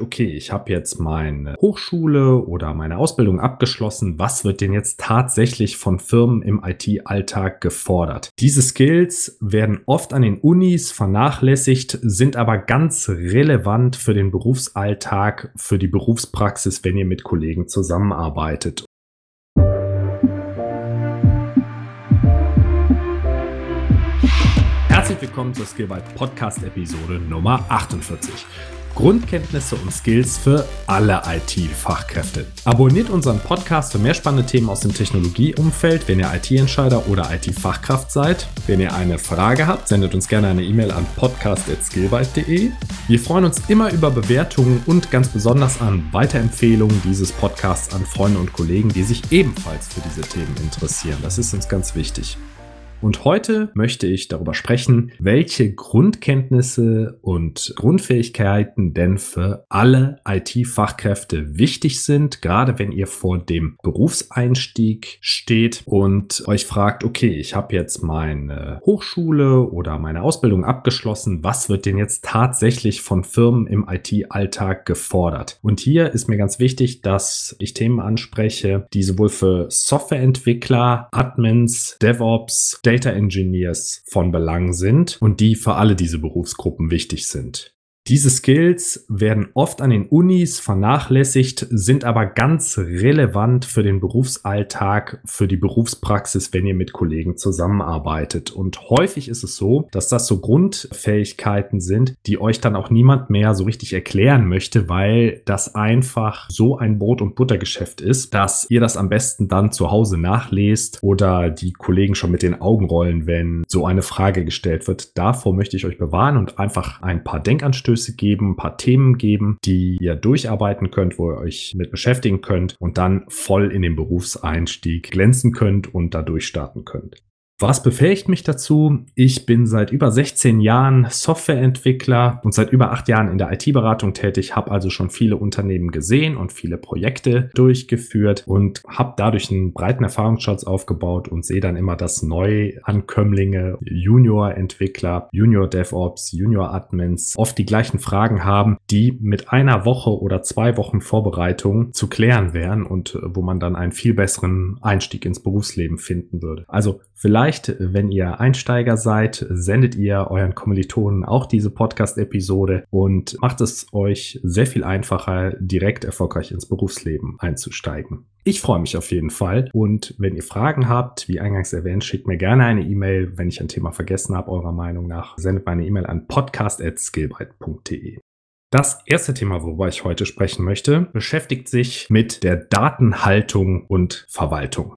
okay, ich habe jetzt meine Hochschule oder meine Ausbildung abgeschlossen, was wird denn jetzt tatsächlich von Firmen im IT-Alltag gefordert? Diese Skills werden oft an den Unis vernachlässigt, sind aber ganz relevant für den Berufsalltag, für die Berufspraxis, wenn ihr mit Kollegen zusammenarbeitet. Herzlich willkommen zur Skillbyte Podcast Episode Nummer 48. Grundkenntnisse und Skills für alle IT-Fachkräfte. Abonniert unseren Podcast für mehr spannende Themen aus dem Technologieumfeld, wenn ihr IT-Entscheider oder IT-Fachkraft seid. Wenn ihr eine Frage habt, sendet uns gerne eine E-Mail an podcast.skillbyte.de. Wir freuen uns immer über Bewertungen und ganz besonders an Weiterempfehlungen dieses Podcasts an Freunde und Kollegen, die sich ebenfalls für diese Themen interessieren. Das ist uns ganz wichtig. Und heute möchte ich darüber sprechen, welche Grundkenntnisse und Grundfähigkeiten denn für alle IT-Fachkräfte wichtig sind, gerade wenn ihr vor dem Berufseinstieg steht und euch fragt, okay, ich habe jetzt meine Hochschule oder meine Ausbildung abgeschlossen, was wird denn jetzt tatsächlich von Firmen im IT-Alltag gefordert? Und hier ist mir ganz wichtig, dass ich Themen anspreche, die sowohl für Softwareentwickler, Admins, DevOps, Data Engineers von Belang sind und die für alle diese Berufsgruppen wichtig sind. Diese Skills werden oft an den Unis vernachlässigt, sind aber ganz relevant für den Berufsalltag, für die Berufspraxis, wenn ihr mit Kollegen zusammenarbeitet. Und häufig ist es so, dass das so Grundfähigkeiten sind, die euch dann auch niemand mehr so richtig erklären möchte, weil das einfach so ein Brot- und Buttergeschäft ist, dass ihr das am besten dann zu Hause nachlest oder die Kollegen schon mit den Augen rollen, wenn so eine Frage gestellt wird. Davor möchte ich euch bewahren und einfach ein paar Denkanstöße Denkanstöße geben, ein paar Themen geben, die ihr durcharbeiten könnt, wo ihr euch mit beschäftigen könnt und dann voll in den Berufseinstieg glänzen könnt und da durchstarten könnt. Was befähigt mich dazu? Ich bin seit über 16 Jahren Softwareentwickler und seit über acht Jahren in der IT-Beratung tätig, habe also schon viele Unternehmen gesehen und viele Projekte durchgeführt und habe dadurch einen breiten Erfahrungsschatz aufgebaut und sehe dann immer, dass Neuankömmlinge, Junior-Entwickler, Junior-DevOps, Junior-Admins oft die gleichen Fragen haben, die mit einer Woche oder zwei Wochen Vorbereitung zu klären wären und wo man dann einen viel besseren Einstieg ins Berufsleben finden würde. Also Vielleicht, wenn ihr Einsteiger seid, sendet ihr euren Kommilitonen auch diese Podcast-Episode und macht es euch sehr viel einfacher, direkt erfolgreich ins Berufsleben einzusteigen. Ich freue mich auf jeden Fall. Und wenn ihr Fragen habt, wie eingangs erwähnt, schickt mir gerne eine E-Mail. Wenn ich ein Thema vergessen habe, eurer Meinung nach, sendet meine E-Mail an podcast.skillbyte.de. Das erste Thema, worüber ich heute sprechen möchte, beschäftigt sich mit der Datenhaltung und Verwaltung.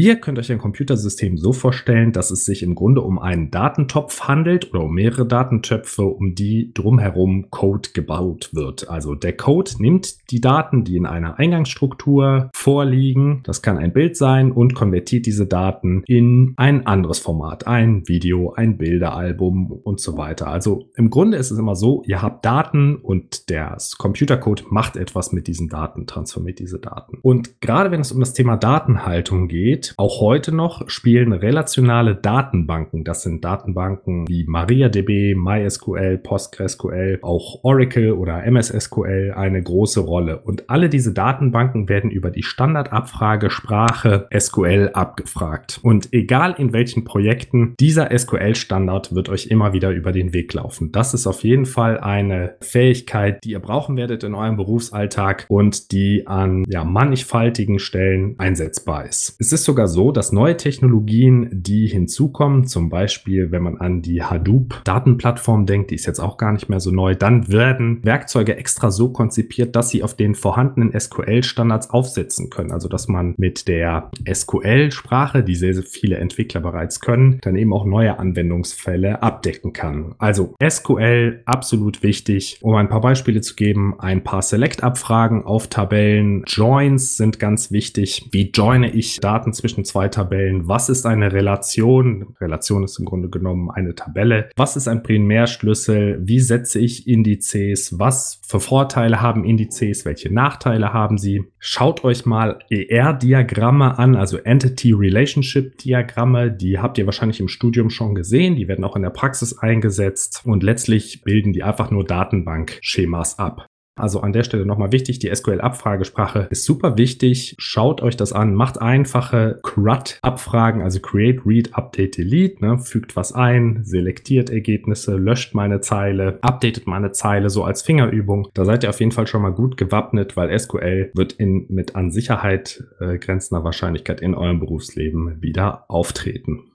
Ihr könnt euch ein Computersystem so vorstellen, dass es sich im Grunde um einen Datentopf handelt oder um mehrere Datentöpfe, um die drumherum Code gebaut wird. Also der Code nimmt die Daten, die in einer Eingangsstruktur vorliegen, das kann ein Bild sein, und konvertiert diese Daten in ein anderes Format, ein Video, ein Bilderalbum und so weiter. Also im Grunde ist es immer so, ihr habt Daten und der Computercode macht etwas mit diesen Daten, transformiert diese Daten. Und gerade wenn es um das Thema Datenhaltung geht, auch heute noch spielen relationale Datenbanken, das sind Datenbanken wie MariaDB, MySQL, PostgreSQL, auch Oracle oder MSSQL eine große Rolle. Und alle diese Datenbanken werden über die Standardabfragesprache SQL abgefragt. Und egal in welchen Projekten, dieser SQL-Standard wird euch immer wieder über den Weg laufen. Das ist auf jeden Fall eine Fähigkeit, die ihr brauchen werdet in eurem Berufsalltag und die an ja, mannigfaltigen Stellen einsetzbar ist. Es ist sogar sogar so, dass neue Technologien, die hinzukommen, zum Beispiel, wenn man an die Hadoop-Datenplattform denkt, die ist jetzt auch gar nicht mehr so neu, dann werden Werkzeuge extra so konzipiert, dass sie auf den vorhandenen SQL-Standards aufsetzen können. Also, dass man mit der SQL-Sprache, die sehr, sehr viele Entwickler bereits können, dann eben auch neue Anwendungsfälle abdecken kann. Also, SQL absolut wichtig. Um ein paar Beispiele zu geben, ein paar Select-Abfragen auf Tabellen, Joins sind ganz wichtig. Wie joine ich Daten zwischen zwei Tabellen. Was ist eine Relation? Relation ist im Grunde genommen eine Tabelle. Was ist ein Primärschlüssel? Wie setze ich Indizes? Was für Vorteile haben Indizes? Welche Nachteile haben sie? Schaut euch mal ER-Diagramme an, also Entity Relationship Diagramme. Die habt ihr wahrscheinlich im Studium schon gesehen. Die werden auch in der Praxis eingesetzt und letztlich bilden die einfach nur Datenbankschemas ab. Also an der Stelle nochmal wichtig, die SQL-Abfragesprache ist super wichtig. Schaut euch das an, macht einfache CRUD-Abfragen, also Create, Read, Update, Delete. Ne? Fügt was ein, selektiert Ergebnisse, löscht meine Zeile, updatet meine Zeile so als Fingerübung. Da seid ihr auf jeden Fall schon mal gut gewappnet, weil SQL wird in, mit an Sicherheit äh, grenzender Wahrscheinlichkeit in eurem Berufsleben wieder auftreten.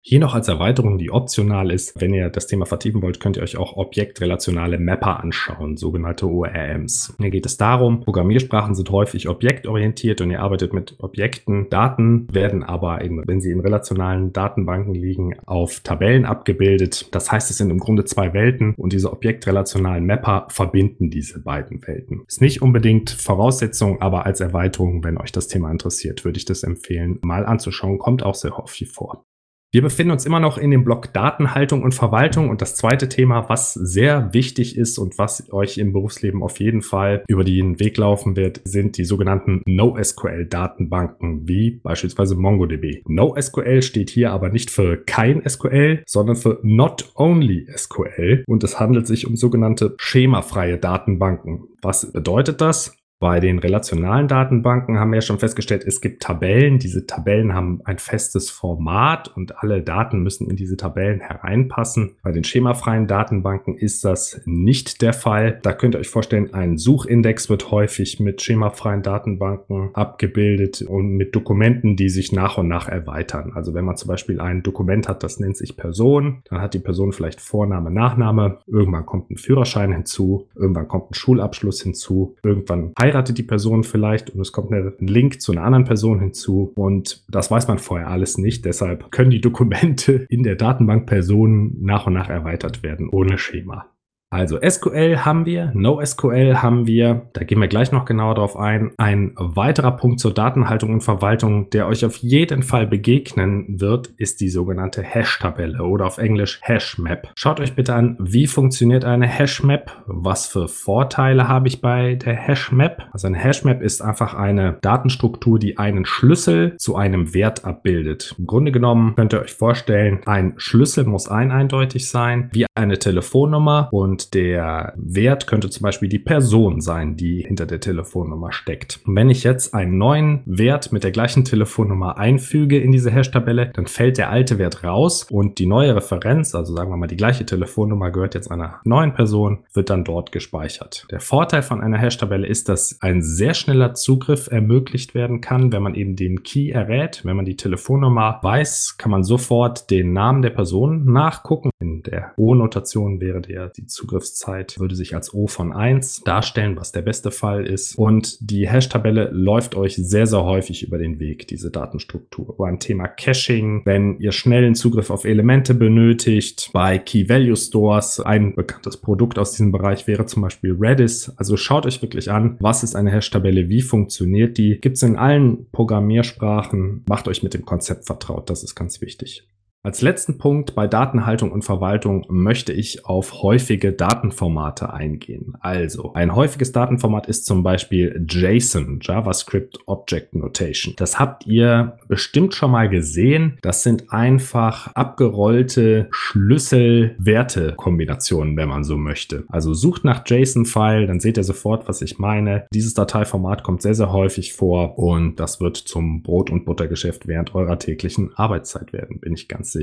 Hier noch als Erweiterung, die optional ist, wenn ihr das Thema vertiefen wollt, könnt ihr euch auch objektrelationale Mapper anschauen, sogenannte ORMs. Hier geht es darum, Programmiersprachen sind häufig objektorientiert und ihr arbeitet mit Objekten. Daten werden aber, eben, wenn sie in relationalen Datenbanken liegen, auf Tabellen abgebildet. Das heißt, es sind im Grunde zwei Welten und diese objektrelationalen Mapper verbinden diese beiden Welten. Ist nicht unbedingt Voraussetzung, aber als Erweiterung, wenn euch das Thema interessiert, würde ich das empfehlen, mal anzuschauen. Kommt auch sehr häufig vor. Wir befinden uns immer noch in dem Block Datenhaltung und Verwaltung und das zweite Thema, was sehr wichtig ist und was euch im Berufsleben auf jeden Fall über den Weg laufen wird, sind die sogenannten NoSQL-Datenbanken wie beispielsweise MongoDB. NoSQL steht hier aber nicht für kein SQL, sondern für Not Only SQL und es handelt sich um sogenannte schemafreie Datenbanken. Was bedeutet das? Bei den relationalen Datenbanken haben wir ja schon festgestellt, es gibt Tabellen. Diese Tabellen haben ein festes Format und alle Daten müssen in diese Tabellen hereinpassen. Bei den schemafreien Datenbanken ist das nicht der Fall. Da könnt ihr euch vorstellen, ein Suchindex wird häufig mit schemafreien Datenbanken abgebildet und mit Dokumenten, die sich nach und nach erweitern. Also wenn man zum Beispiel ein Dokument hat, das nennt sich Person, dann hat die Person vielleicht Vorname, Nachname. Irgendwann kommt ein Führerschein hinzu. Irgendwann kommt ein Schulabschluss hinzu. Irgendwann heiratet die Person vielleicht und es kommt ein Link zu einer anderen Person hinzu und das weiß man vorher alles nicht. Deshalb können die Dokumente in der Datenbank Personen nach und nach erweitert werden ohne Schema. Also SQL haben wir, NoSQL haben wir, da gehen wir gleich noch genauer drauf ein. Ein weiterer Punkt zur Datenhaltung und Verwaltung, der euch auf jeden Fall begegnen wird, ist die sogenannte Hash-Tabelle oder auf Englisch Hash-Map. Schaut euch bitte an, wie funktioniert eine Hash-Map, was für Vorteile habe ich bei der Hash-Map. Also eine Hash-Map ist einfach eine Datenstruktur, die einen Schlüssel zu einem Wert abbildet. Im Grunde genommen könnt ihr euch vorstellen, ein Schlüssel muss ein eindeutig sein, wie eine Telefonnummer und und der Wert könnte zum Beispiel die Person sein, die hinter der Telefonnummer steckt. Und wenn ich jetzt einen neuen Wert mit der gleichen Telefonnummer einfüge in diese Hash-Tabelle, dann fällt der alte Wert raus und die neue Referenz, also sagen wir mal die gleiche Telefonnummer gehört jetzt einer neuen Person, wird dann dort gespeichert. Der Vorteil von einer Hash-Tabelle ist, dass ein sehr schneller Zugriff ermöglicht werden kann, wenn man eben den Key errät. Wenn man die Telefonnummer weiß, kann man sofort den Namen der Person nachgucken. In der O-Notation wäre der die Zugriff Zugriffszeit würde sich als O von 1 darstellen, was der beste Fall ist. Und die Hash-Tabelle läuft euch sehr, sehr häufig über den Weg, diese Datenstruktur. Beim Thema Caching, wenn ihr schnellen Zugriff auf Elemente benötigt, bei Key-Value-Stores, ein bekanntes Produkt aus diesem Bereich wäre zum Beispiel Redis. Also schaut euch wirklich an, was ist eine Hash-Tabelle, wie funktioniert die. Gibt es in allen Programmiersprachen. Macht euch mit dem Konzept vertraut, das ist ganz wichtig. Als letzten Punkt bei Datenhaltung und Verwaltung möchte ich auf häufige Datenformate eingehen. Also, ein häufiges Datenformat ist zum Beispiel JSON, JavaScript Object Notation. Das habt ihr bestimmt schon mal gesehen. Das sind einfach abgerollte Schlüssel-Werte-Kombinationen, wenn man so möchte. Also sucht nach JSON-File, dann seht ihr sofort, was ich meine. Dieses Dateiformat kommt sehr, sehr häufig vor und das wird zum Brot- und Buttergeschäft während eurer täglichen Arbeitszeit werden, bin ich ganz sicher.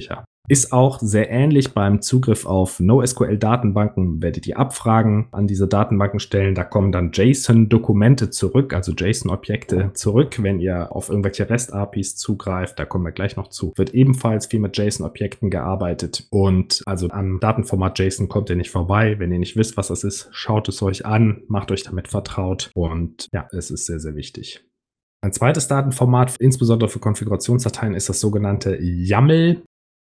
Ist auch sehr ähnlich beim Zugriff auf NoSQL-Datenbanken. Werdet ihr Abfragen an diese Datenbanken stellen. Da kommen dann JSON-Dokumente zurück, also JSON-Objekte zurück, wenn ihr auf irgendwelche REST-APIs zugreift. Da kommen wir gleich noch zu. Wird ebenfalls viel mit JSON-Objekten gearbeitet. Und also am Datenformat JSON kommt ihr nicht vorbei. Wenn ihr nicht wisst, was das ist, schaut es euch an, macht euch damit vertraut. Und ja, es ist sehr, sehr wichtig. Ein zweites Datenformat, insbesondere für Konfigurationsdateien, ist das sogenannte YAML.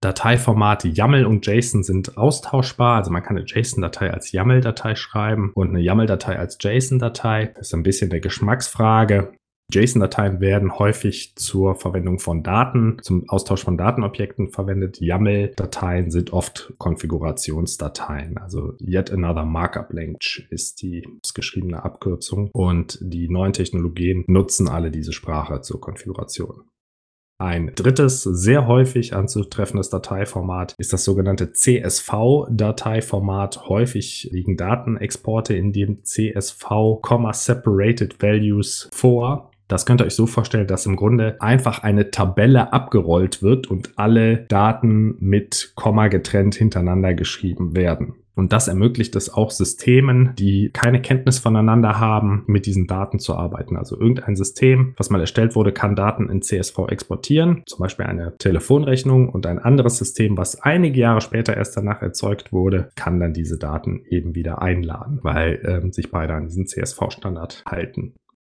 Dateiformate YAML und JSON sind austauschbar. Also man kann eine JSON-Datei als YAML-Datei schreiben und eine YAML-Datei als JSON-Datei. Das ist ein bisschen der Geschmacksfrage. JSON-Dateien werden häufig zur Verwendung von Daten, zum Austausch von Datenobjekten verwendet. YAML-Dateien sind oft Konfigurationsdateien. Also Yet Another Markup Language ist die geschriebene Abkürzung. Und die neuen Technologien nutzen alle diese Sprache zur Konfiguration. Ein drittes, sehr häufig anzutreffendes Dateiformat ist das sogenannte CSV-Dateiformat. Häufig liegen Datenexporte in dem CSV, Separated Values vor. Das könnt ihr euch so vorstellen, dass im Grunde einfach eine Tabelle abgerollt wird und alle Daten mit Komma getrennt hintereinander geschrieben werden. Und das ermöglicht es auch Systemen, die keine Kenntnis voneinander haben, mit diesen Daten zu arbeiten. Also irgendein System, was mal erstellt wurde, kann Daten in CSV exportieren, zum Beispiel eine Telefonrechnung und ein anderes System, was einige Jahre später erst danach erzeugt wurde, kann dann diese Daten eben wieder einladen, weil ähm, sich beide an diesen CSV-Standard halten.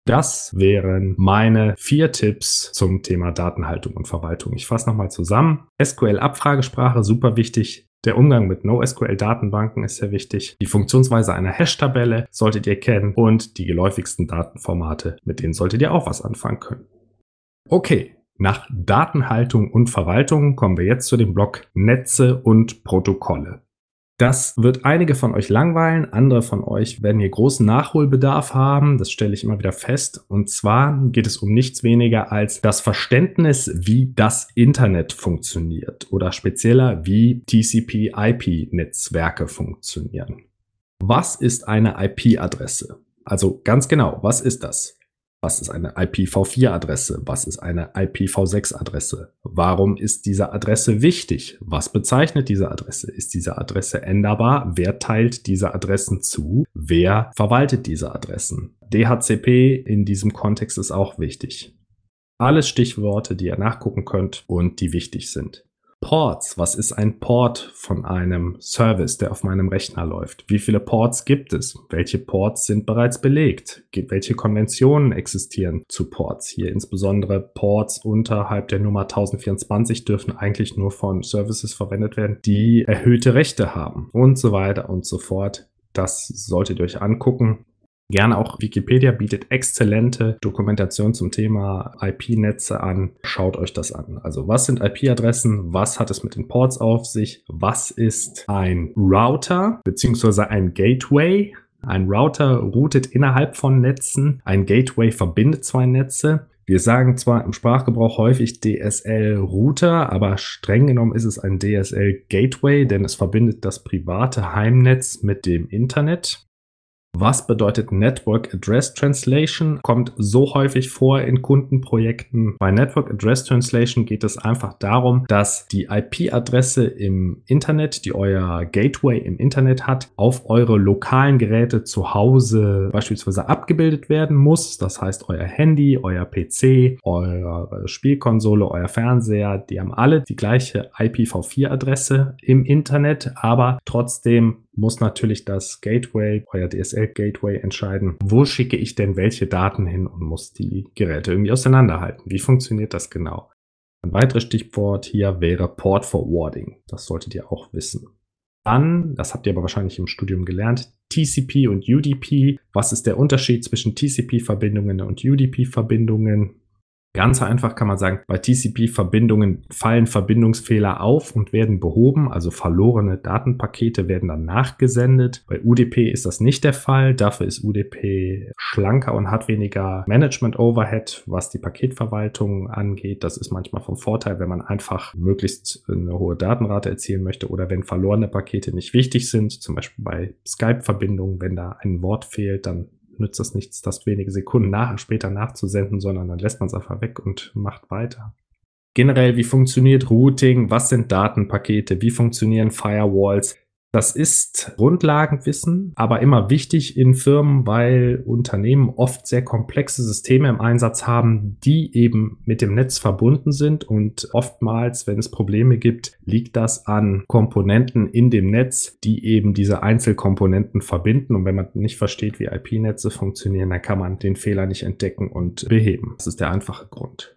Das wären meine vier Tipps zum Thema Datenhaltung und Verwaltung. Ich fasse nochmal zusammen. SQL-Abfragesprache, super wichtig. Der Umgang mit NoSQL-Datenbanken ist sehr wichtig. Die Funktionsweise einer Hash-Tabelle solltet ihr kennen und die geläufigsten Datenformate, mit denen solltet ihr auch was anfangen können. Okay, nach Datenhaltung und Verwaltung kommen wir jetzt zu dem Block Netze und Protokolle. Das wird einige von euch langweilen, andere von euch werden hier großen Nachholbedarf haben, das stelle ich immer wieder fest. Und zwar geht es um nichts weniger als das Verständnis, wie das Internet funktioniert oder spezieller, wie TCP-IP-Netzwerke funktionieren. Was ist eine IP-Adresse? Also ganz genau, was ist das? Was ist eine IPv4-Adresse? Was ist eine IPv6-Adresse? Warum ist diese Adresse wichtig? Was bezeichnet diese Adresse? Ist diese Adresse änderbar? Wer teilt diese Adressen zu? Wer verwaltet diese Adressen? DHCP in diesem Kontext ist auch wichtig. Alles Stichworte, die ihr nachgucken könnt und die wichtig sind. Ports. Was ist ein Port von einem Service, der auf meinem Rechner läuft? Wie viele Ports gibt es? Welche Ports sind bereits belegt? Welche Konventionen existieren zu Ports? Hier insbesondere Ports unterhalb der Nummer 1024 dürfen eigentlich nur von Services verwendet werden, die erhöhte Rechte haben und so weiter und so fort. Das solltet ihr euch angucken. Gerne auch Wikipedia bietet exzellente Dokumentation zum Thema IP-Netze an. Schaut euch das an. Also was sind IP-Adressen? Was hat es mit den Ports auf sich? Was ist ein Router beziehungsweise ein Gateway? Ein Router routet innerhalb von Netzen. Ein Gateway verbindet zwei Netze. Wir sagen zwar im Sprachgebrauch häufig DSL-Router, aber streng genommen ist es ein DSL-Gateway, denn es verbindet das private Heimnetz mit dem Internet. Was bedeutet Network Address Translation? Kommt so häufig vor in Kundenprojekten. Bei Network Address Translation geht es einfach darum, dass die IP-Adresse im Internet, die euer Gateway im Internet hat, auf eure lokalen Geräte zu Hause beispielsweise abgebildet werden muss. Das heißt, euer Handy, euer PC, eure Spielkonsole, euer Fernseher, die haben alle die gleiche IPv4-Adresse im Internet, aber trotzdem muss natürlich das Gateway, euer DSL-Gateway entscheiden, wo schicke ich denn welche Daten hin und muss die Geräte irgendwie auseinanderhalten. Wie funktioniert das genau? Ein weiteres Stichwort hier wäre Port Forwarding. Das solltet ihr auch wissen. Dann, das habt ihr aber wahrscheinlich im Studium gelernt, TCP und UDP. Was ist der Unterschied zwischen TCP-Verbindungen und UDP-Verbindungen? Ganz einfach kann man sagen, bei TCP-Verbindungen fallen Verbindungsfehler auf und werden behoben, also verlorene Datenpakete werden dann nachgesendet. Bei UDP ist das nicht der Fall, dafür ist UDP schlanker und hat weniger Management-Overhead, was die Paketverwaltung angeht. Das ist manchmal vom Vorteil, wenn man einfach möglichst eine hohe Datenrate erzielen möchte oder wenn verlorene Pakete nicht wichtig sind, zum Beispiel bei Skype-Verbindungen, wenn da ein Wort fehlt, dann nützt das nichts, das wenige Sekunden nach, später nachzusenden, sondern dann lässt man es einfach weg und macht weiter. Generell, wie funktioniert Routing? Was sind Datenpakete? Wie funktionieren Firewalls? Das ist Grundlagenwissen, aber immer wichtig in Firmen, weil Unternehmen oft sehr komplexe Systeme im Einsatz haben, die eben mit dem Netz verbunden sind. Und oftmals, wenn es Probleme gibt, liegt das an Komponenten in dem Netz, die eben diese Einzelkomponenten verbinden. Und wenn man nicht versteht, wie IP-Netze funktionieren, dann kann man den Fehler nicht entdecken und beheben. Das ist der einfache Grund.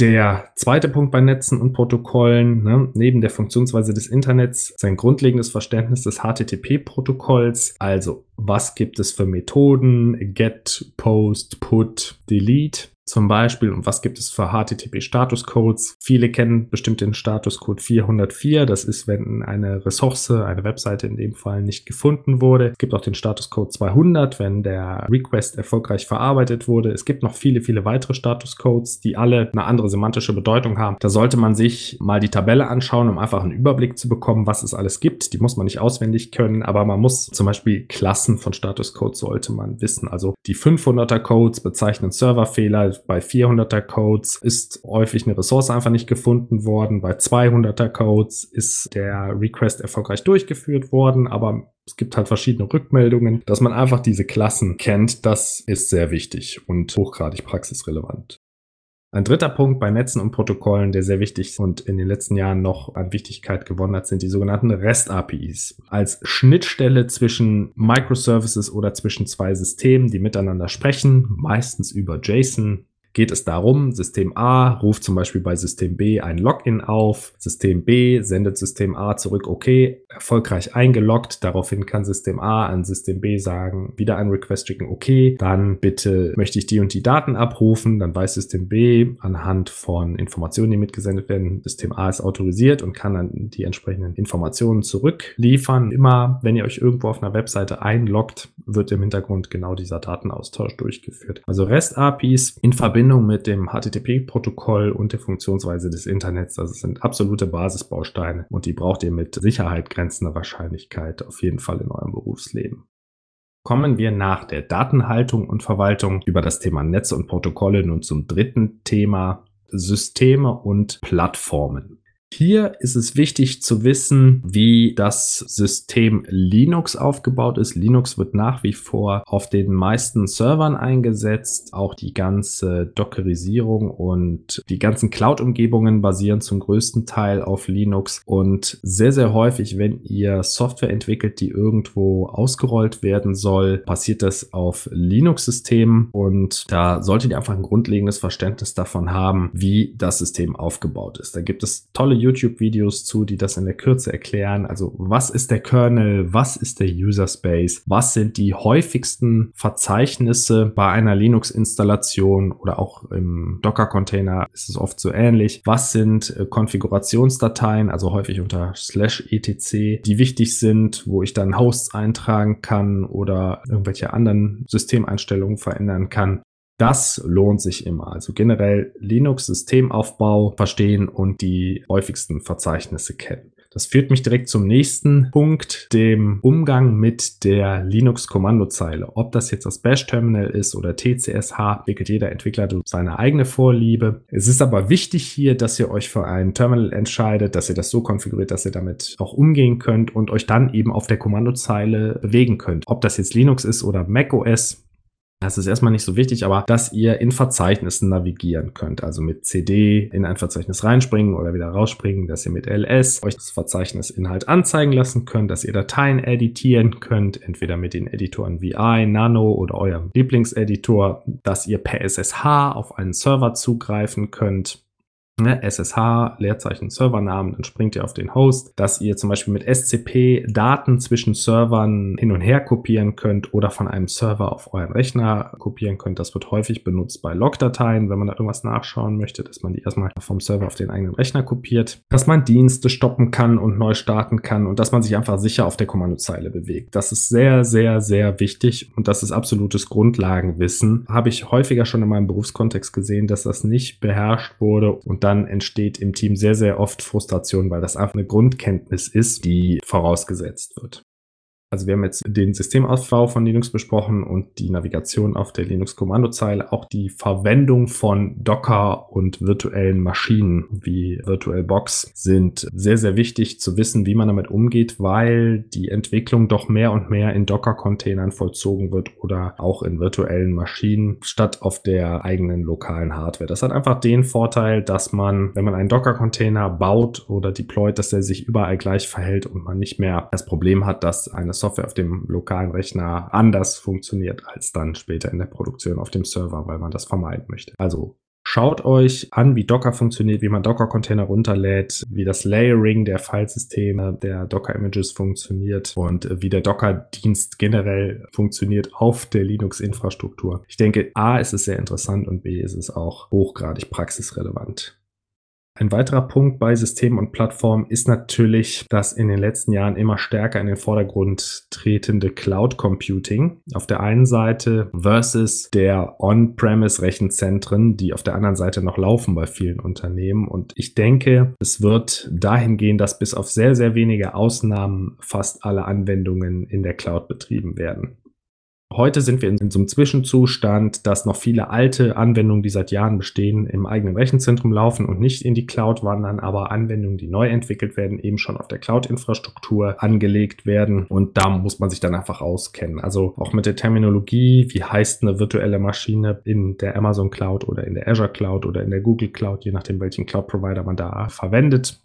Der zweite Punkt bei Netzen und Protokollen, ne, neben der Funktionsweise des Internets, ist ein grundlegendes Verständnis des HTTP-Protokolls. Also, was gibt es für Methoden? Get, Post, Put, Delete. Zum Beispiel und was gibt es für HTTP-Statuscodes. Viele kennen bestimmt den Statuscode 404. Das ist, wenn eine Ressource, eine Webseite in dem Fall nicht gefunden wurde. Es gibt auch den Statuscode 200, wenn der Request erfolgreich verarbeitet wurde. Es gibt noch viele, viele weitere Statuscodes, die alle eine andere semantische Bedeutung haben. Da sollte man sich mal die Tabelle anschauen, um einfach einen Überblick zu bekommen, was es alles gibt. Die muss man nicht auswendig können, aber man muss zum Beispiel Klassen von Statuscodes sollte man wissen. Also die 500er Codes bezeichnen Serverfehler, bei 400er Codes ist häufig eine Ressource einfach nicht gefunden worden. Bei 200er Codes ist der Request erfolgreich durchgeführt worden, aber es gibt halt verschiedene Rückmeldungen. Dass man einfach diese Klassen kennt, das ist sehr wichtig und hochgradig praxisrelevant. Ein dritter Punkt bei Netzen und Protokollen, der sehr wichtig und in den letzten Jahren noch an Wichtigkeit gewonnen hat, sind die sogenannten REST-APIs. Als Schnittstelle zwischen Microservices oder zwischen zwei Systemen, die miteinander sprechen, meistens über JSON, geht es darum, System A ruft zum Beispiel bei System B ein Login auf, System B sendet System A zurück, okay, erfolgreich eingeloggt, daraufhin kann System A an System B sagen, wieder ein Request schicken, okay, dann bitte möchte ich die und die Daten abrufen, dann weiß System B anhand von Informationen, die mitgesendet werden, System A ist autorisiert und kann dann die entsprechenden Informationen zurückliefern. Immer, wenn ihr euch irgendwo auf einer Webseite einloggt, wird im Hintergrund genau dieser Datenaustausch durchgeführt. Also REST-APIs in Verbindung mit dem HTTP-Protokoll und der Funktionsweise des Internets. Das sind absolute Basisbausteine und die braucht ihr mit Sicherheit grenzender Wahrscheinlichkeit auf jeden Fall in eurem Berufsleben. Kommen wir nach der Datenhaltung und Verwaltung über das Thema Netze und Protokolle nun zum dritten Thema Systeme und Plattformen. Hier ist es wichtig zu wissen, wie das System Linux aufgebaut ist. Linux wird nach wie vor auf den meisten Servern eingesetzt. Auch die ganze Dockerisierung und die ganzen Cloud-Umgebungen basieren zum größten Teil auf Linux. Und sehr, sehr häufig, wenn ihr Software entwickelt, die irgendwo ausgerollt werden soll, passiert das auf Linux-Systemen. Und da solltet ihr einfach ein grundlegendes Verständnis davon haben, wie das System aufgebaut ist. Da gibt es tolle YouTube-Videos zu, die das in der Kürze erklären. Also was ist der Kernel? Was ist der User Space? Was sind die häufigsten Verzeichnisse bei einer Linux-Installation oder auch im Docker-Container ist es oft so ähnlich. Was sind äh, Konfigurationsdateien, also häufig unter slash etc, die wichtig sind, wo ich dann Hosts eintragen kann oder irgendwelche anderen Systemeinstellungen verändern kann. Das lohnt sich immer. Also generell Linux-Systemaufbau verstehen und die häufigsten Verzeichnisse kennen. Das führt mich direkt zum nächsten Punkt, dem Umgang mit der Linux-Kommandozeile. Ob das jetzt das Bash-Terminal ist oder TCSH, entwickelt jeder Entwickler seine eigene Vorliebe. Es ist aber wichtig hier, dass ihr euch für ein Terminal entscheidet, dass ihr das so konfiguriert, dass ihr damit auch umgehen könnt und euch dann eben auf der Kommandozeile bewegen könnt. Ob das jetzt Linux ist oder macOS, das ist erstmal nicht so wichtig, aber dass ihr in Verzeichnissen navigieren könnt. Also mit CD in ein Verzeichnis reinspringen oder wieder rausspringen, dass ihr mit LS euch das Verzeichnisinhalt anzeigen lassen könnt, dass ihr Dateien editieren könnt, entweder mit den Editoren VI, Nano oder eurem Lieblingseditor, dass ihr per SSH auf einen Server zugreifen könnt ne, SSH, Leerzeichen Servernamen, dann springt ihr auf den Host, dass ihr zum Beispiel mit SCP Daten zwischen Servern hin und her kopieren könnt oder von einem Server auf euren Rechner kopieren könnt. Das wird häufig benutzt bei Logdateien, wenn man da irgendwas nachschauen möchte, dass man die erstmal vom Server auf den eigenen Rechner kopiert, dass man Dienste stoppen kann und neu starten kann und dass man sich einfach sicher auf der Kommandozeile bewegt. Das ist sehr, sehr, sehr wichtig und das ist absolutes Grundlagenwissen. Habe ich häufiger schon in meinem Berufskontext gesehen, dass das nicht beherrscht wurde und dann entsteht im Team sehr, sehr oft Frustration, weil das einfach eine Grundkenntnis ist, die vorausgesetzt wird. Also wir haben jetzt den Systemaufbau von Linux besprochen und die Navigation auf der Linux-Kommandozeile, auch die Verwendung von Docker und virtuellen Maschinen wie VirtualBox sind sehr, sehr wichtig zu wissen, wie man damit umgeht, weil die Entwicklung doch mehr und mehr in Docker-Containern vollzogen wird oder auch in virtuellen Maschinen statt auf der eigenen lokalen Hardware. Das hat einfach den Vorteil, dass man, wenn man einen Docker-Container baut oder deployt, dass er sich überall gleich verhält und man nicht mehr das Problem hat, dass eine Software auf dem lokalen Rechner anders funktioniert als dann später in der Produktion auf dem Server, weil man das vermeiden möchte. Also Schaut euch an, wie Docker funktioniert, wie man Docker-Container runterlädt, wie das Layering der Filesysteme der Docker-Images funktioniert und wie der Docker-Dienst generell funktioniert auf der Linux-Infrastruktur. Ich denke, A ist es sehr interessant und B ist es auch hochgradig praxisrelevant. Ein weiterer Punkt bei Systemen und Plattformen ist natürlich das in den letzten Jahren immer stärker in den Vordergrund tretende Cloud Computing auf der einen Seite versus der On-Premise Rechenzentren, die auf der anderen Seite noch laufen bei vielen Unternehmen. Und ich denke, es wird dahin gehen, dass bis auf sehr, sehr wenige Ausnahmen fast alle Anwendungen in der Cloud betrieben werden. Heute sind wir in, so einem Zwischenzustand, dass noch viele alte Anwendungen, die seit Jahren bestehen, im eigenen Rechenzentrum laufen und nicht in die Cloud wandern, aber Anwendungen, die neu entwickelt werden, eben schon auf der Cloud-Infrastruktur angelegt werden. Und da muss man sich dann einfach auskennen. Also auch mit der Terminologie, wie heißt eine virtuelle Maschine in der Amazon Cloud oder in der Azure Cloud oder in der Google Cloud, je nachdem, welchen Cloud-Provider man da verwendet.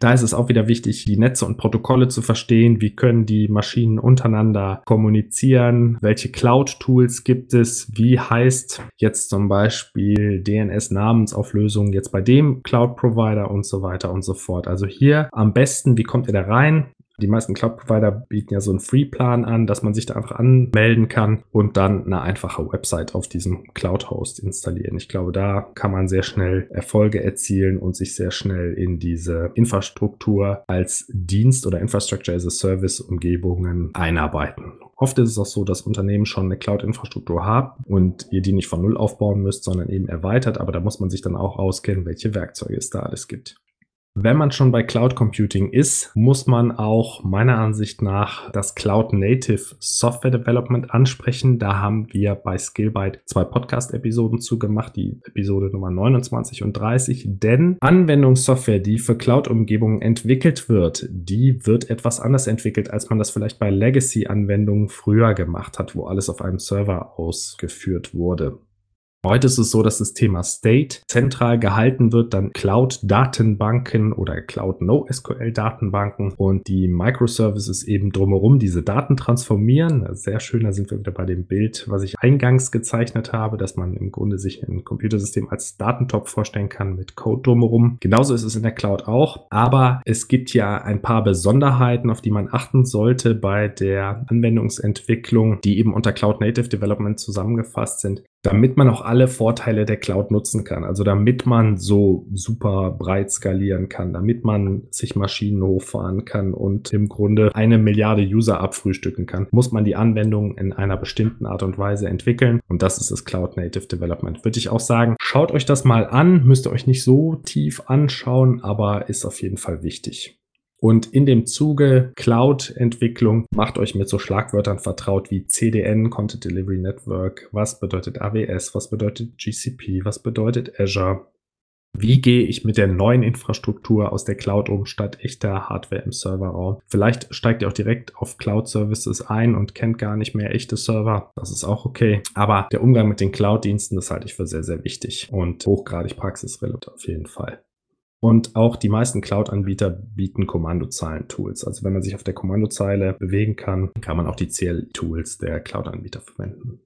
Da ist es auch wieder wichtig, die Netze und Protokolle zu verstehen. Wie können die Maschinen untereinander kommunizieren? Welche Cloud-Tools gibt es? Wie heißt jetzt zum Beispiel DNS-Namensauflösung jetzt bei dem Cloud-Provider und so weiter und so fort. Also hier am besten, wie kommt ihr da rein? Die meisten Cloud-Provider bieten ja so einen Free-Plan an, dass man sich da einfach anmelden kann und dann eine einfache Website auf diesem Cloud-Host installieren. Ich glaube, da kann man sehr schnell Erfolge erzielen und sich sehr schnell in diese Infrastruktur als Dienst oder Infrastructure as a Service Umgebungen einarbeiten. Oft ist es auch so, dass Unternehmen schon eine Cloud-Infrastruktur haben und ihr die nicht von Null aufbauen müsst, sondern eben erweitert. Aber da muss man sich dann auch auskennen, welche Werkzeuge es da alles gibt. Wenn man schon bei Cloud Computing ist, muss man auch meiner Ansicht nach das Cloud Native Software Development ansprechen. Da haben wir bei Skillbyte zwei Podcast-Episoden zugemacht, die Episode Nummer 29 und 30. Denn Anwendungssoftware, die für Cloud-Umgebungen entwickelt wird, die wird etwas anders entwickelt, als man das vielleicht bei Legacy-Anwendungen früher gemacht hat, wo alles auf einem Server ausgeführt wurde. Heute ist es so, dass das Thema State zentral gehalten wird, dann Cloud-Datenbanken oder Cloud-NoSQL-Datenbanken und die Microservices eben drumherum diese Daten transformieren. Sehr schön, da sind wir wieder bei dem Bild, was ich eingangs gezeichnet habe, dass man im Grunde sich ein Computersystem als Datentop vorstellen kann mit Code drumherum. Genauso ist es in der Cloud auch, aber es gibt ja ein paar Besonderheiten, auf die man achten sollte bei der Anwendungsentwicklung, die eben unter Cloud Native Development zusammengefasst sind damit man auch alle Vorteile der Cloud nutzen kann. Also damit man so super breit skalieren kann, damit man sich Maschinen hochfahren kann und im Grunde eine Milliarde User abfrühstücken kann, muss man die Anwendung in einer bestimmten Art und Weise entwickeln. Und das ist das Cloud Native Development. Würde ich auch sagen, schaut euch das mal an, müsst ihr euch nicht so tief anschauen, aber ist auf jeden Fall wichtig. Und in dem Zuge Cloud-Entwicklung macht euch mit so Schlagwörtern vertraut wie CDN, Content Delivery Network. Was bedeutet AWS? Was bedeutet GCP? Was bedeutet Azure? Wie gehe ich mit der neuen Infrastruktur aus der Cloud um, statt echter Hardware im Serverraum? Vielleicht steigt ihr auch direkt auf Cloud Services ein und kennt gar nicht mehr echte Server. Das ist auch okay. Aber der Umgang mit den Cloud-Diensten, das halte ich für sehr, sehr wichtig und hochgradig praxisrelevant auf jeden Fall. Und auch die meisten Cloud-Anbieter bieten Kommandozeilen-Tools. Also wenn man sich auf der Kommandozeile bewegen kann, kann man auch die CL-Tools der Cloud-Anbieter verwenden.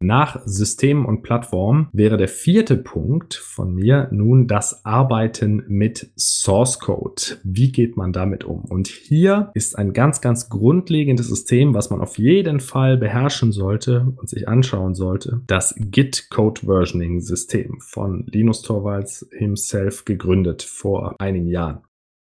Nach System und Plattform wäre der vierte Punkt von mir nun das Arbeiten mit Source Code. Wie geht man damit um? Und hier ist ein ganz, ganz grundlegendes System, was man auf jeden Fall beherrschen sollte und sich anschauen sollte. Das Git Code Versioning System von Linus Torvalds himself gegründet vor einigen Jahren.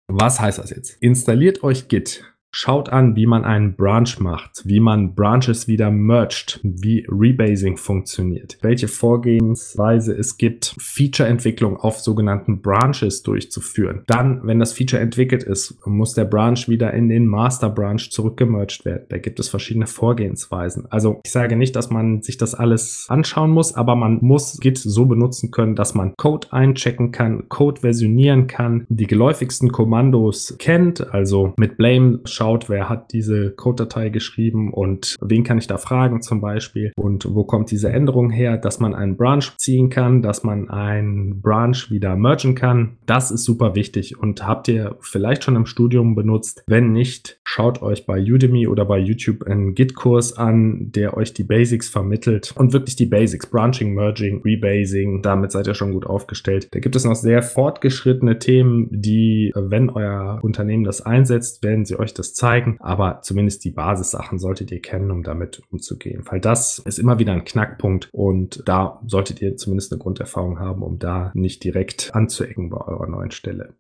Was heißt das jetzt? Installiert euch Git Schaut an, wie man einen Branch macht, wie man Branches wieder merged, wie Rebasing funktioniert, welche Vorgehensweise es gibt, Feature-Entwicklung auf sogenannten Branches durchzuführen. Dann, wenn das Feature entwickelt ist, muss der Branch wieder in den Master Branch zurückgemerged werden. Da gibt es verschiedene Vorgehensweisen. Also ich sage nicht, dass man sich das alles anschauen muss, aber man muss Git so benutzen können, dass man Code einchecken kann, Code versionieren kann, die geläufigsten Kommandos kennt, also mit Blame schaut schaut, wer hat diese Code-Datei geschrieben und wen kann ich da fragen zum Beispiel und wo kommt diese Änderung her, dass man einen Branch ziehen kann, dass man einen Branch wieder mergen kann. Das ist super wichtig und habt ihr vielleicht schon im Studium benutzt. Wenn nicht, schaut euch bei Udemy oder bei YouTube einen Git-Kurs an, der euch die Basics vermittelt und wirklich die Basics, Branching, Merging, Rebasing, damit seid ihr schon gut aufgestellt. Da gibt es noch sehr fortgeschrittene Themen, die, wenn euer Unternehmen das einsetzt, werden sie euch das zeigen, aber zumindest die Basissachen solltet ihr kennen, um damit umzugehen, weil das ist immer wieder ein Knackpunkt und da solltet ihr zumindest eine Grunderfahrung haben, um da nicht direkt anzuecken bei eurer neuen Stelle.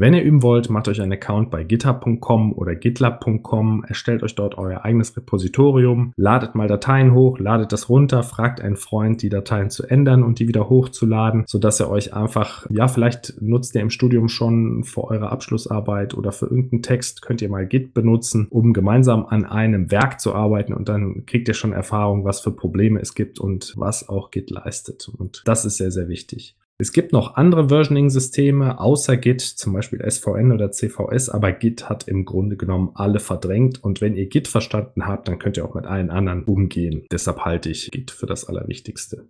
Wenn ihr üben wollt, macht euch einen Account bei github.com oder gitlab.com, erstellt euch dort euer eigenes Repositorium, ladet mal Dateien hoch, ladet das runter, fragt einen Freund, die Dateien zu ändern und die wieder hochzuladen, sodass ihr euch einfach, ja, vielleicht nutzt ihr im Studium schon für eure Abschlussarbeit oder für irgendeinen Text, könnt ihr mal Git benutzen, um gemeinsam an einem Werk zu arbeiten und dann kriegt ihr schon Erfahrung, was für Probleme es gibt und was auch Git leistet. Und das ist sehr, sehr wichtig. Es gibt noch andere Versioning-Systeme außer Git, zum Beispiel SVN oder CVS, aber Git hat im Grunde genommen alle verdrängt. Und wenn ihr Git verstanden habt, dann könnt ihr auch mit allen anderen umgehen. Deshalb halte ich Git für das Allerwichtigste.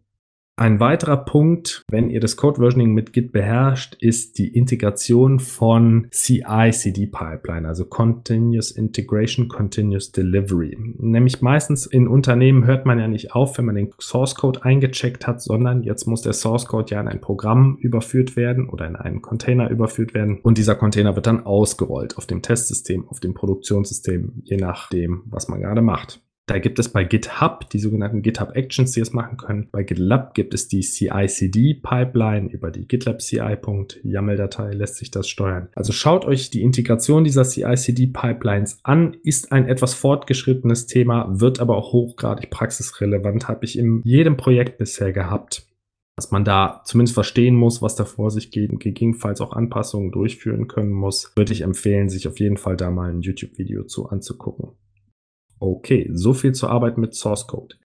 Ein weiterer Punkt, wenn ihr das Code Versioning mit Git beherrscht, ist die Integration von CI-CD-Pipeline, also Continuous Integration, Continuous Delivery. Nämlich meistens in Unternehmen hört man ja nicht auf, wenn man den Source Code eingecheckt hat, sondern jetzt muss der Source Code ja in ein Programm überführt werden oder in einen Container überführt werden und dieser Container wird dann ausgerollt auf dem Testsystem, auf dem Produktionssystem, je nachdem, was man gerade macht. Da gibt es bei GitHub die sogenannten GitHub Actions, die es machen können. Bei GitLab gibt es die CI-CD-Pipeline. Über die GitLab CI.YAML-Datei lässt sich das steuern. Also schaut euch die Integration dieser CI-CD-Pipelines an. Ist ein etwas fortgeschrittenes Thema, wird aber auch hochgradig praxisrelevant. Habe ich in jedem Projekt bisher gehabt dass man da zumindest verstehen muss, was da vor sich geht und gegebenenfalls auch Anpassungen durchführen können muss, würde ich empfehlen, sich auf jeden Fall da mal ein YouTube-Video zu anzugucken. Okay, so viel zur Arbeit mit Source Code.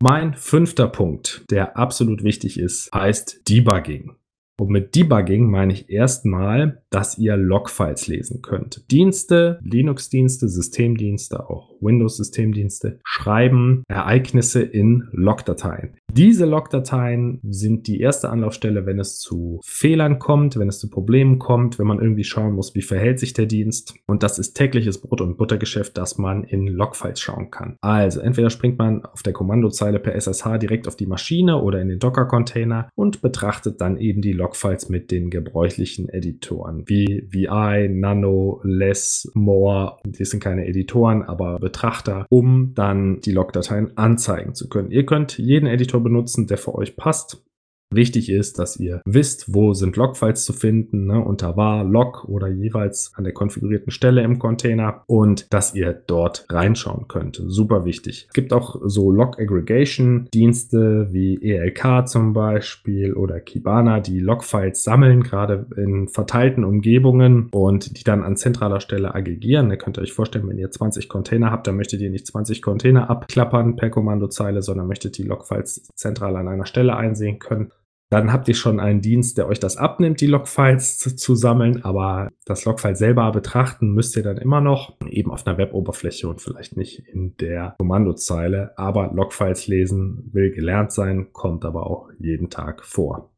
Mein fünfter Punkt, der absolut wichtig ist, heißt Debugging. Und mit Debugging meine ich erstmal, dass ihr Logfiles lesen könnt. Dienste, Linux-Dienste, Systemdienste, auch Windows-Systemdienste schreiben Ereignisse in Logdateien. Diese Logdateien sind die erste Anlaufstelle, wenn es zu Fehlern kommt, wenn es zu Problemen kommt, wenn man irgendwie schauen muss, wie verhält sich der Dienst. Und das ist tägliches Brot- und Buttergeschäft, dass man in Logfiles schauen kann. Also entweder springt man auf der Kommandozeile per SSH direkt auf die Maschine oder in den Docker-Container und betrachtet dann eben die Logfiles mit den gebräuchlichen Editoren wie VI, Nano, Less, More. Die sind keine Editoren, aber Betrachter, um dann die Logdateien anzeigen zu können. Ihr könnt jeden Editor benutzen, der für euch passt. Wichtig ist, dass ihr wisst, wo sind Logfiles zu finden, ne, unter var, log oder jeweils an der konfigurierten Stelle im Container und dass ihr dort reinschauen könnt. Super wichtig. Es gibt auch so Log Aggregation Dienste wie ELK zum Beispiel oder Kibana, die Logfiles sammeln, gerade in verteilten Umgebungen und die dann an zentraler Stelle aggregieren. Da könnt ihr euch vorstellen, wenn ihr 20 Container habt, dann möchtet ihr nicht 20 Container abklappern per Kommandozeile, sondern möchtet die Logfiles zentral an einer Stelle einsehen können. Dann habt ihr schon einen Dienst, der euch das abnimmt, die Logfiles zu, zu, sammeln, aber das Logfile selber betrachten müsst ihr dann immer noch, eben auf einer Weboberfläche und vielleicht nicht in der Kommandozeile. Aber Logfiles lesen will gelernt sein, kommt aber auch jeden Tag vor.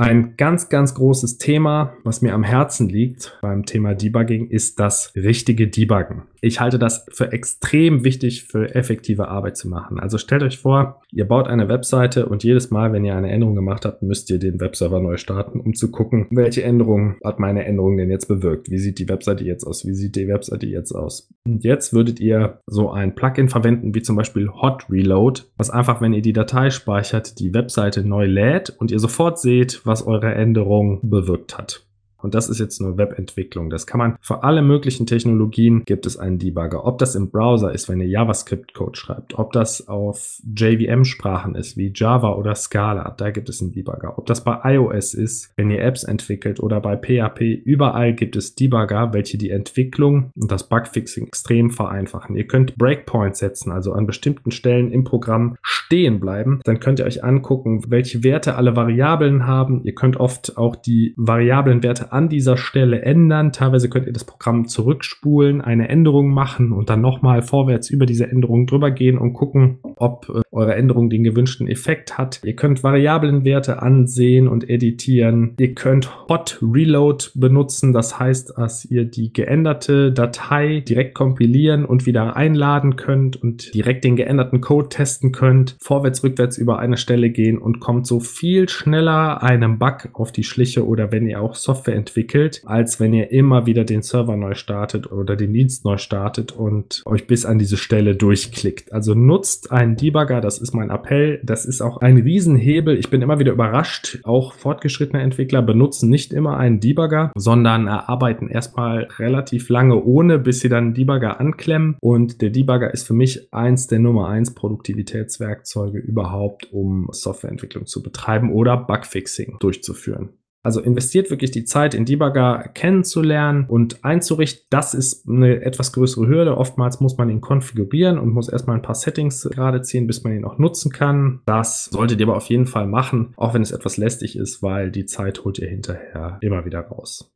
Ein ganz, ganz großes Thema, was mir am Herzen liegt beim Thema Debugging, ist das richtige Debuggen. Ich halte das für extrem wichtig für effektive Arbeit zu machen. Also stellt euch vor, ihr baut eine Webseite und jedes Mal, wenn ihr eine Änderung gemacht habt, müsst ihr den Webserver neu starten, um zu gucken, welche Änderung hat meine Änderung denn jetzt bewirkt? Wie sieht die Webseite jetzt aus? Wie sieht die Webseite jetzt aus? Und jetzt würdet ihr so ein Plugin verwenden, wie zum Beispiel Hot Reload, was einfach, wenn ihr die Datei speichert, die Webseite neu lädt und ihr sofort seht, was eure Änderung bewirkt hat. Und das ist jetzt nur Webentwicklung. Das kann man für alle möglichen Technologien gibt es einen Debugger. Ob das im Browser ist, wenn ihr JavaScript-Code schreibt, ob das auf JVM-Sprachen ist, wie Java oder Scala, da gibt es einen Debugger. Ob das bei iOS ist, wenn ihr Apps entwickelt oder bei PHP, überall gibt es Debugger, welche die Entwicklung und das Bugfixing extrem vereinfachen. Ihr könnt Breakpoints setzen, also an bestimmten Stellen im Programm stehen bleiben. Dann könnt ihr euch angucken, welche Werte alle Variablen haben. Ihr könnt oft auch die Variablenwerte Werte an dieser Stelle ändern. Teilweise könnt ihr das Programm zurückspulen, eine Änderung machen und dann nochmal vorwärts über diese Änderung drüber gehen und gucken, ob äh, eure Änderung den gewünschten Effekt hat. Ihr könnt Variablenwerte ansehen und editieren. Ihr könnt Hot Reload benutzen. Das heißt, dass ihr die geänderte Datei direkt kompilieren und wieder einladen könnt und direkt den geänderten Code testen könnt. Vorwärts, rückwärts über eine Stelle gehen und kommt so viel schneller einem Bug auf die Schliche oder wenn ihr auch Software entwickelt, als wenn ihr immer wieder den Server neu startet oder den Dienst neu startet und euch bis an diese Stelle durchklickt. Also nutzt einen Debugger, das ist mein Appell. Das ist auch ein Riesenhebel. Ich bin immer wieder überrascht. Auch fortgeschrittene Entwickler benutzen nicht immer einen Debugger, sondern arbeiten erstmal relativ lange ohne, bis sie dann einen Debugger anklemmen. Und der Debugger ist für mich eins der Nummer eins Produktivitätswerkzeuge überhaupt, um Softwareentwicklung zu betreiben oder Bugfixing durchzuführen. Also investiert wirklich die Zeit, in Debugger kennenzulernen und einzurichten. Das ist eine etwas größere Hürde. Oftmals muss man ihn konfigurieren und muss erstmal ein paar Settings gerade ziehen, bis man ihn auch nutzen kann. Das solltet ihr aber auf jeden Fall machen, auch wenn es etwas lästig ist, weil die Zeit holt ihr hinterher immer wieder raus.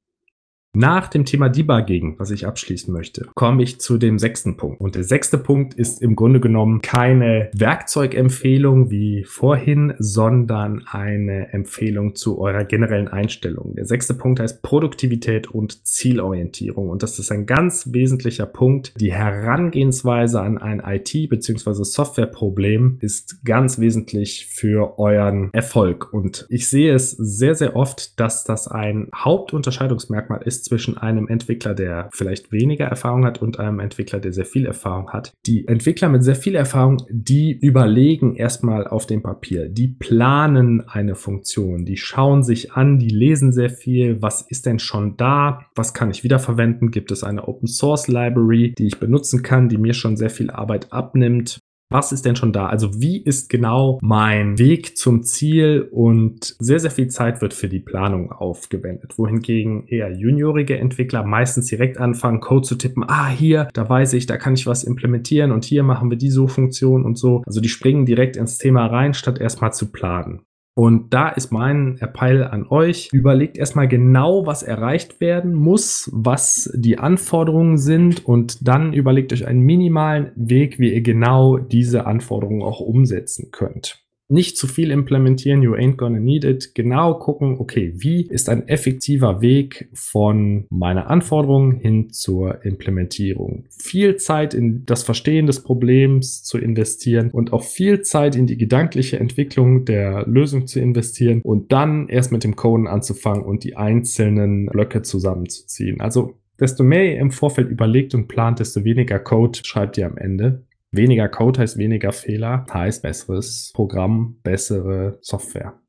Nach dem Thema Debugging, was ich abschließen möchte, komme ich zu dem sechsten Punkt. Und der sechste Punkt ist im Grunde genommen keine Werkzeugempfehlung wie vorhin, sondern eine Empfehlung zu eurer generellen Einstellung. Der sechste Punkt heißt Produktivität und Zielorientierung. Und das ist ein ganz wesentlicher Punkt. Die Herangehensweise an ein IT- bzw. Softwareproblem ist ganz wesentlich für euren Erfolg. Und ich sehe es sehr, sehr oft, dass das ein Hauptunterscheidungsmerkmal ist zwischen einem Entwickler, der vielleicht weniger Erfahrung hat und einem Entwickler, der sehr viel Erfahrung hat. Die Entwickler mit sehr viel Erfahrung, die überlegen erstmal auf dem Papier, die planen eine Funktion, die schauen sich an, die lesen sehr viel, was ist denn schon da, was kann ich wiederverwenden, gibt es eine Open Source Library, die ich benutzen kann, die mir schon sehr viel Arbeit abnimmt was ist denn schon da? Also wie ist genau mein Weg zum Ziel und sehr, sehr viel Zeit wird für die Planung aufgewendet. Wohingegen eher juniorige Entwickler meistens direkt anfangen, Code zu tippen. Ah, hier, da weiß ich, da kann ich was implementieren und hier machen wir die so Funktion und so. Also die springen direkt ins Thema rein, statt erstmal zu planen. Und da ist mein Appell an euch. Überlegt erstmal genau, was erreicht werden muss, was die Anforderungen sind und dann überlegt euch einen minimalen Weg, wie ihr genau diese Anforderungen auch umsetzen könnt nicht zu viel implementieren, you ain't gonna need it. Genau gucken, okay, wie ist ein effektiver Weg von meiner Anforderung hin zur Implementierung? Viel Zeit in das Verstehen des Problems zu investieren und auch viel Zeit in die gedankliche Entwicklung der Lösung zu investieren und dann erst mit dem Coden anzufangen und die einzelnen Blöcke zusammenzuziehen. Also desto mehr ihr im Vorfeld überlegt und plant, desto weniger Code schreibt ihr am Ende. Weniger Code heißt weniger Fehler, heißt besseres Programm, bessere Software.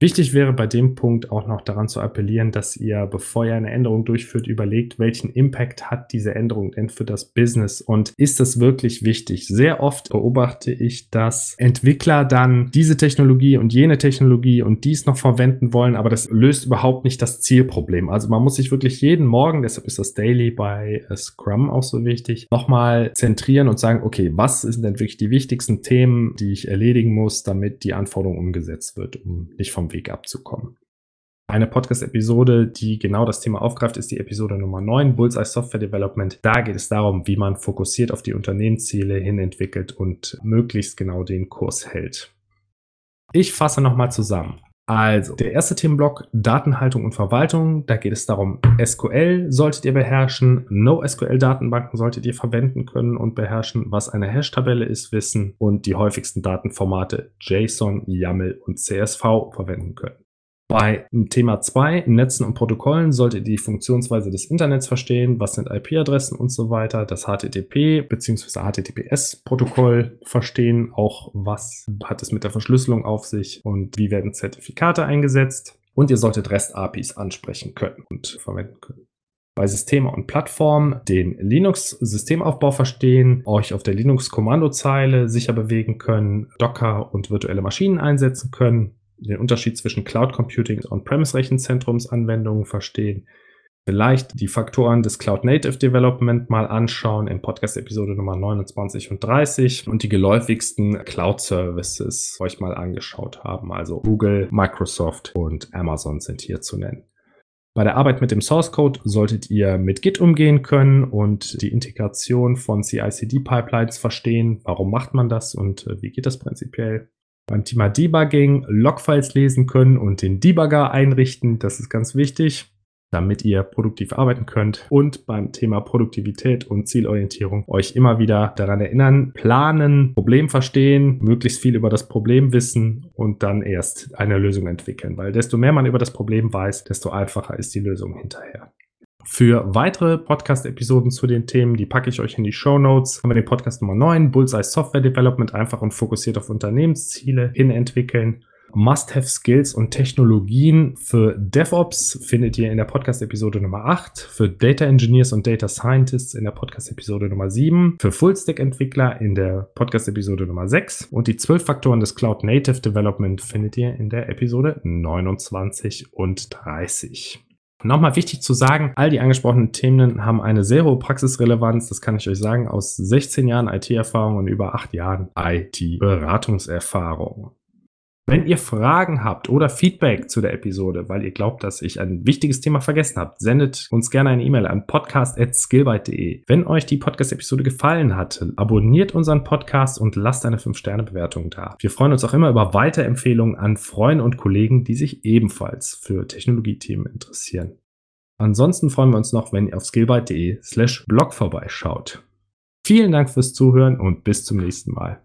Wichtig wäre bei dem Punkt auch noch daran zu appellieren, dass ihr, bevor ihr eine Änderung durchführt, überlegt, welchen Impact hat diese Änderung denn für das Business und ist das wirklich wichtig? Sehr oft beobachte ich, dass Entwickler dann diese Technologie und jene Technologie und dies noch verwenden wollen, aber das löst überhaupt nicht das Zielproblem. Also man muss sich wirklich jeden Morgen, deshalb ist das Daily bei Scrum auch so wichtig, nochmal zentrieren und sagen, okay, was sind denn wirklich die wichtigsten Themen, die ich erledigen muss, damit die Anforderung umgesetzt wird, um nicht vom Weg abzukommen. Eine Podcast-Episode, die genau das Thema aufgreift, ist die Episode Nummer 9, Bullseye Software Development. Da geht es darum, wie man fokussiert auf die Unternehmensziele hin entwickelt und möglichst genau den Kurs hält. Ich fasse nochmal zusammen. Also, der erste Themenblock Datenhaltung und Verwaltung. Da geht es darum, SQL solltet ihr beherrschen, NoSQL-Datenbanken solltet ihr verwenden können und beherrschen, was eine Hash-Tabelle ist, wissen und die häufigsten Datenformate JSON, YAML und CSV verwenden können. Bei Thema 2, Netzen und Protokollen, solltet ihr die Funktionsweise des Internets verstehen, was sind IP-Adressen und so weiter, das HTTP bzw. HTTPS-Protokoll verstehen, auch was hat es mit der Verschlüsselung auf sich und wie werden Zertifikate eingesetzt. Und ihr solltet REST-APIs ansprechen können und verwenden können bei Systeme und Plattformen den Linux-Systemaufbau verstehen, euch auf der Linux-Kommandozeile sicher bewegen können, Docker und virtuelle Maschinen einsetzen können, den Unterschied zwischen Cloud Computing und On-Premise-Rechenzentrumsanwendungen verstehen, vielleicht die Faktoren des Cloud Native Development mal anschauen in Podcast-Episode Nummer 29 und 30 und die geläufigsten Cloud Services euch mal angeschaut haben. Also Google, Microsoft und Amazon sind hier zu nennen. Bei der Arbeit mit dem Source Code solltet ihr mit Git umgehen können und die Integration von CI/CD-Pipelines verstehen. Warum macht man das und äh, wie geht das prinzipiell? Beim Thema Debugging Logfiles lesen können und den Debugger einrichten. Das ist ganz wichtig damit ihr produktiv arbeiten könnt und beim Thema Produktivität und Zielorientierung euch immer wieder daran erinnern, planen, Problem verstehen, möglichst viel über das Problem wissen und dann erst eine Lösung entwickeln, weil desto mehr man über das Problem weiß, desto einfacher ist die Lösung hinterher. Für weitere Podcast-Episoden zu den Themen, die packe ich euch in die Show Notes, haben wir den Podcast Nummer 9, Bullseye Software Development, einfach und fokussiert auf Unternehmensziele hin entwickeln. Must-Have-Skills und Technologien für DevOps findet ihr in der Podcast-Episode Nummer 8, für Data Engineers und Data Scientists in der Podcast-Episode Nummer 7, für Full-Stack-Entwickler in der Podcast-Episode Nummer 6 und die 12 Faktoren des Cloud Native Development findet ihr in der Episode 29 und 30. Nochmal wichtig zu sagen, all die angesprochenen Themen haben eine sehr hohe Praxisrelevanz, das kann ich euch sagen, aus 16 Jahren IT-Erfahrung und über 8 Jahren IT-Beratungserfahrung. Wenn ihr Fragen habt oder Feedback zu der Episode, weil ihr glaubt, dass ich ein wichtiges Thema vergessen habe, sendet uns gerne eine E-Mail an podcast.skillbyte.de. Wenn euch die Podcast-Episode gefallen hat, abonniert unseren Podcast und lasst eine 5-Sterne-Bewertung da. Wir freuen uns auch immer über Weiterempfehlungen an Freunde und Kollegen, die sich ebenfalls für Technologiethemen interessieren. Ansonsten freuen wir uns noch, wenn ihr auf skillbyte.de slash blog vorbeischaut. Vielen Dank fürs Zuhören und bis zum nächsten Mal.